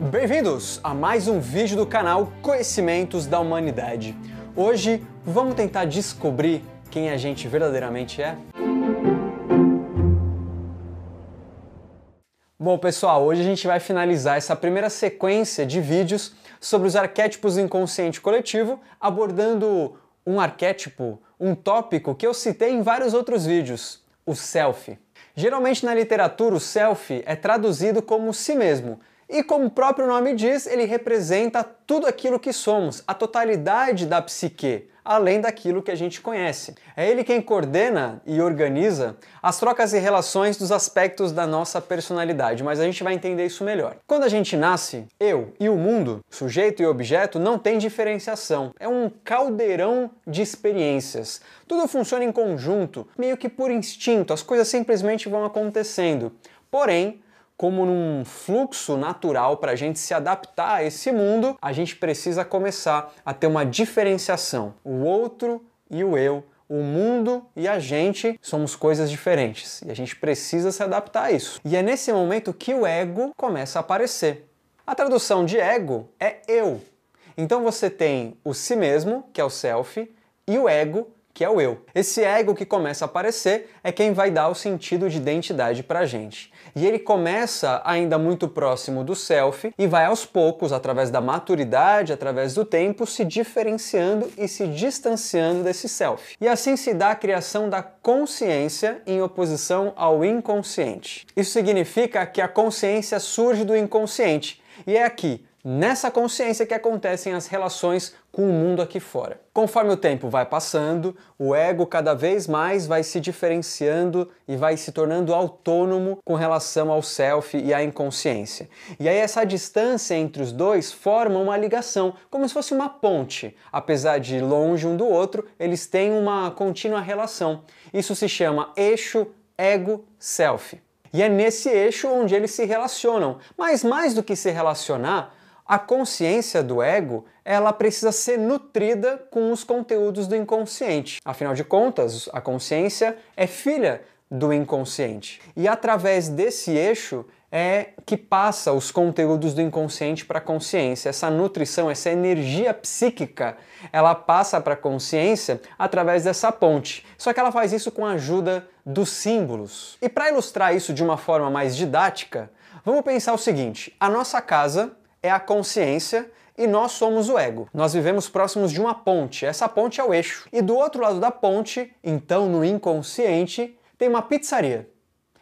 Bem-vindos a mais um vídeo do canal Conhecimentos da Humanidade. Hoje vamos tentar descobrir quem a gente verdadeiramente é? Bom, pessoal, hoje a gente vai finalizar essa primeira sequência de vídeos sobre os arquétipos do inconsciente coletivo, abordando um arquétipo, um tópico que eu citei em vários outros vídeos, o self. Geralmente na literatura, o self é traduzido como si mesmo, e como o próprio nome diz, ele representa tudo aquilo que somos, a totalidade da psique, além daquilo que a gente conhece. É ele quem coordena e organiza as trocas e relações dos aspectos da nossa personalidade, mas a gente vai entender isso melhor. Quando a gente nasce, eu e o mundo, sujeito e objeto, não tem diferenciação. É um caldeirão de experiências. Tudo funciona em conjunto, meio que por instinto, as coisas simplesmente vão acontecendo. Porém, como num fluxo natural para a gente se adaptar a esse mundo, a gente precisa começar a ter uma diferenciação. O outro e o eu, o mundo e a gente somos coisas diferentes e a gente precisa se adaptar a isso. E é nesse momento que o ego começa a aparecer. A tradução de ego é eu. Então você tem o si mesmo, que é o self, e o ego, que é o eu. Esse ego que começa a aparecer é quem vai dar o sentido de identidade pra gente. E ele começa ainda muito próximo do self e vai aos poucos, através da maturidade, através do tempo, se diferenciando e se distanciando desse self. E assim se dá a criação da consciência em oposição ao inconsciente. Isso significa que a consciência surge do inconsciente. E é aqui, nessa consciência que acontecem as relações com o mundo aqui fora. Conforme o tempo vai passando, o ego cada vez mais vai se diferenciando e vai se tornando autônomo com relação ao self e à inconsciência. E aí essa distância entre os dois forma uma ligação, como se fosse uma ponte. Apesar de longe um do outro, eles têm uma contínua relação. Isso se chama eixo ego-self. E é nesse eixo onde eles se relacionam. Mas mais do que se relacionar, a consciência do ego, ela precisa ser nutrida com os conteúdos do inconsciente. Afinal de contas, a consciência é filha do inconsciente. E através desse eixo é que passa os conteúdos do inconsciente para a consciência. Essa nutrição, essa energia psíquica, ela passa para a consciência através dessa ponte. Só que ela faz isso com a ajuda dos símbolos. E para ilustrar isso de uma forma mais didática, vamos pensar o seguinte: a nossa casa é a consciência e nós somos o ego. Nós vivemos próximos de uma ponte, essa ponte é o eixo. E do outro lado da ponte, então no inconsciente, tem uma pizzaria.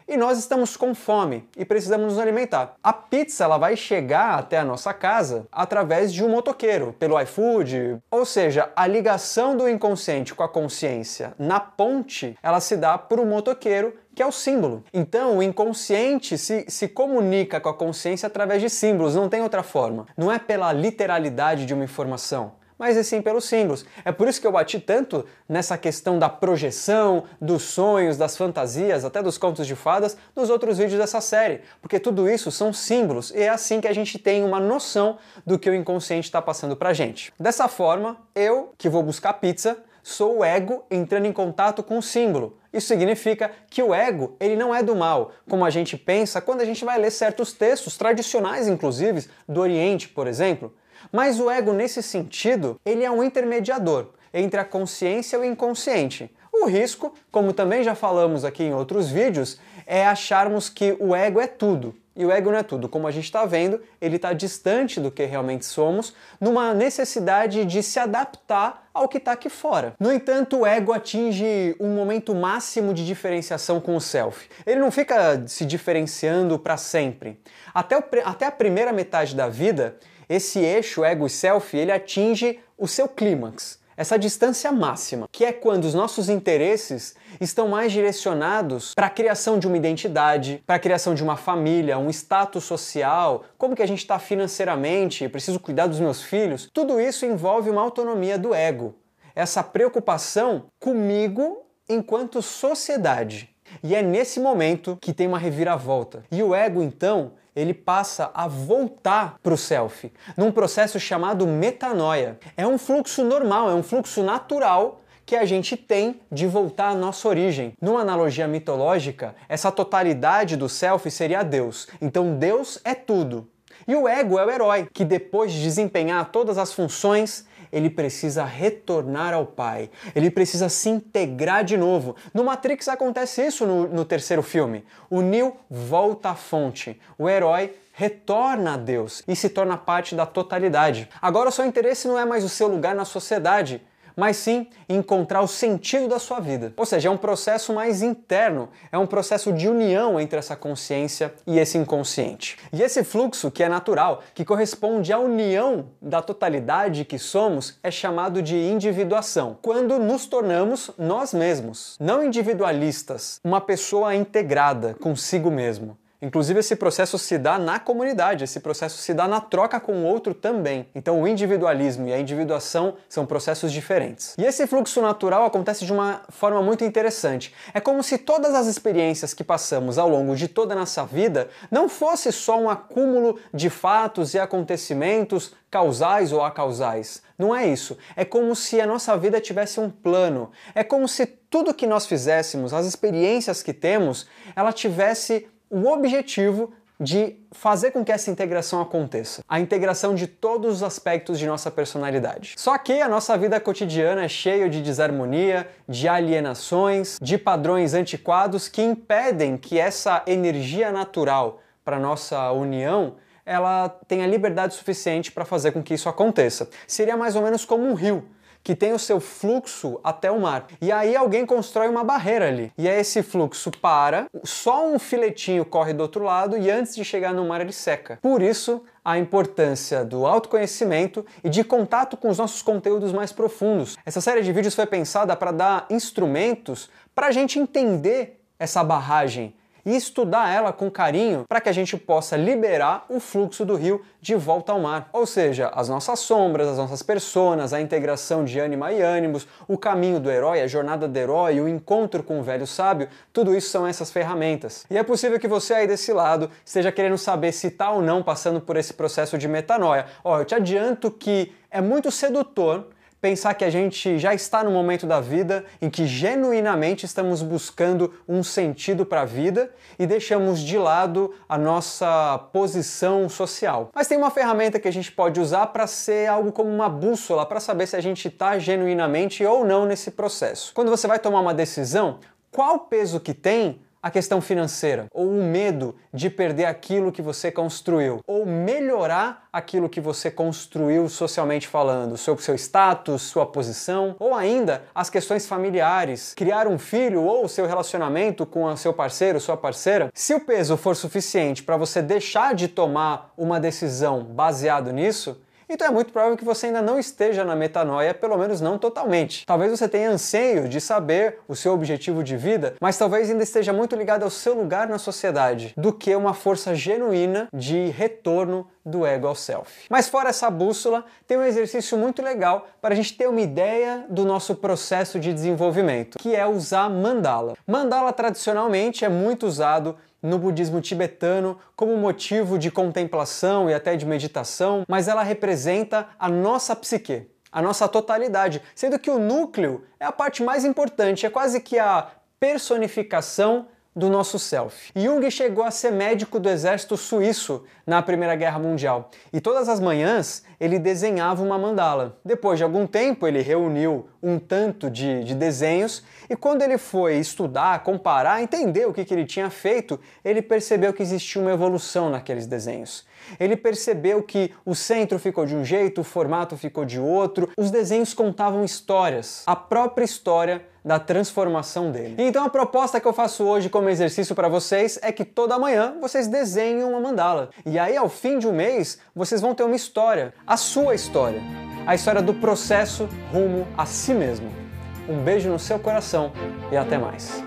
E nós estamos com fome e precisamos nos alimentar. A pizza ela vai chegar até a nossa casa através de um motoqueiro, pelo iFood. Ou seja, a ligação do inconsciente com a consciência na ponte, ela se dá por um motoqueiro que é o símbolo. Então, o inconsciente se, se comunica com a consciência através de símbolos, não tem outra forma. Não é pela literalidade de uma informação mas e sim pelos símbolos. É por isso que eu bati tanto nessa questão da projeção, dos sonhos, das fantasias, até dos contos de fadas, nos outros vídeos dessa série, porque tudo isso são símbolos e é assim que a gente tem uma noção do que o inconsciente está passando pra gente. Dessa forma, eu, que vou buscar pizza, sou o ego entrando em contato com o símbolo. Isso significa que o ego, ele não é do mal, como a gente pensa quando a gente vai ler certos textos tradicionais inclusive do Oriente, por exemplo. Mas o ego nesse sentido, ele é um intermediador entre a consciência e o inconsciente. O risco, como também já falamos aqui em outros vídeos, é acharmos que o ego é tudo. E o ego não é tudo. Como a gente está vendo, ele está distante do que realmente somos, numa necessidade de se adaptar ao que está aqui fora. No entanto, o ego atinge um momento máximo de diferenciação com o self. Ele não fica se diferenciando para sempre. Até, o, até a primeira metade da vida, esse eixo ego e self ele atinge o seu clímax essa distância máxima, que é quando os nossos interesses estão mais direcionados para a criação de uma identidade, para a criação de uma família, um status social, como que a gente está financeiramente, preciso cuidar dos meus filhos, tudo isso envolve uma autonomia do ego. Essa preocupação comigo enquanto sociedade. E é nesse momento que tem uma reviravolta. E o ego, então, ele passa a voltar para o self, num processo chamado metanoia. É um fluxo normal, é um fluxo natural que a gente tem de voltar à nossa origem. Numa analogia mitológica, essa totalidade do self seria Deus. Então Deus é tudo. E o ego é o herói, que depois de desempenhar todas as funções, ele precisa retornar ao Pai, ele precisa se integrar de novo. No Matrix acontece isso no, no terceiro filme. O Neo volta à fonte, o herói retorna a Deus e se torna parte da totalidade. Agora o seu interesse não é mais o seu lugar na sociedade, mas sim encontrar o sentido da sua vida. Ou seja, é um processo mais interno, é um processo de união entre essa consciência e esse inconsciente. E esse fluxo, que é natural, que corresponde à união da totalidade que somos, é chamado de individuação, quando nos tornamos nós mesmos, não individualistas, uma pessoa integrada consigo mesmo. Inclusive, esse processo se dá na comunidade, esse processo se dá na troca com o outro também. Então, o individualismo e a individuação são processos diferentes. E esse fluxo natural acontece de uma forma muito interessante. É como se todas as experiências que passamos ao longo de toda a nossa vida não fosse só um acúmulo de fatos e acontecimentos causais ou acausais. Não é isso. É como se a nossa vida tivesse um plano. É como se tudo que nós fizéssemos, as experiências que temos, ela tivesse o objetivo de fazer com que essa integração aconteça. A integração de todos os aspectos de nossa personalidade. Só que a nossa vida cotidiana é cheia de desarmonia, de alienações, de padrões antiquados que impedem que essa energia natural para nossa união ela tenha liberdade suficiente para fazer com que isso aconteça. Seria mais ou menos como um rio que tem o seu fluxo até o mar. E aí alguém constrói uma barreira ali. E aí esse fluxo para, só um filetinho corre do outro lado e antes de chegar no mar ele seca. Por isso, a importância do autoconhecimento e de contato com os nossos conteúdos mais profundos. Essa série de vídeos foi pensada para dar instrumentos para a gente entender essa barragem e estudar ela com carinho para que a gente possa liberar o fluxo do rio de volta ao mar. Ou seja, as nossas sombras, as nossas personas, a integração de ânima e ânimos, o caminho do herói, a jornada do herói, o encontro com o velho sábio, tudo isso são essas ferramentas. E é possível que você aí desse lado esteja querendo saber se está ou não passando por esse processo de metanoia. Ó, eu te adianto que é muito sedutor pensar que a gente já está no momento da vida em que genuinamente estamos buscando um sentido para a vida e deixamos de lado a nossa posição social. Mas tem uma ferramenta que a gente pode usar para ser algo como uma bússola para saber se a gente está genuinamente ou não nesse processo. Quando você vai tomar uma decisão, qual peso que tem a questão financeira, ou o medo de perder aquilo que você construiu, ou melhorar aquilo que você construiu socialmente falando, seu, seu status, sua posição, ou ainda as questões familiares, criar um filho ou seu relacionamento com o seu parceiro, sua parceira. Se o peso for suficiente para você deixar de tomar uma decisão baseado nisso, então é muito provável que você ainda não esteja na metanoia, pelo menos não totalmente. Talvez você tenha anseio de saber o seu objetivo de vida, mas talvez ainda esteja muito ligado ao seu lugar na sociedade do que uma força genuína de retorno do ego ao self. Mas fora essa bússola, tem um exercício muito legal para a gente ter uma ideia do nosso processo de desenvolvimento, que é usar mandala. Mandala tradicionalmente é muito usado no budismo tibetano como motivo de contemplação e até de meditação, mas ela representa a nossa psique, a nossa totalidade, sendo que o núcleo é a parte mais importante, é quase que a personificação do nosso self. Jung chegou a ser médico do exército suíço na Primeira Guerra Mundial e todas as manhãs ele desenhava uma mandala. Depois de algum tempo, ele reuniu um tanto de, de desenhos e quando ele foi estudar, comparar, entender o que, que ele tinha feito, ele percebeu que existia uma evolução naqueles desenhos. Ele percebeu que o centro ficou de um jeito, o formato ficou de outro, os desenhos contavam histórias, a própria história da transformação dele. Então a proposta que eu faço hoje como exercício para vocês é que toda manhã vocês desenhem uma mandala. E aí ao fim de um mês vocês vão ter uma história, a sua história, a história do processo rumo a si mesmo. Um beijo no seu coração e até mais.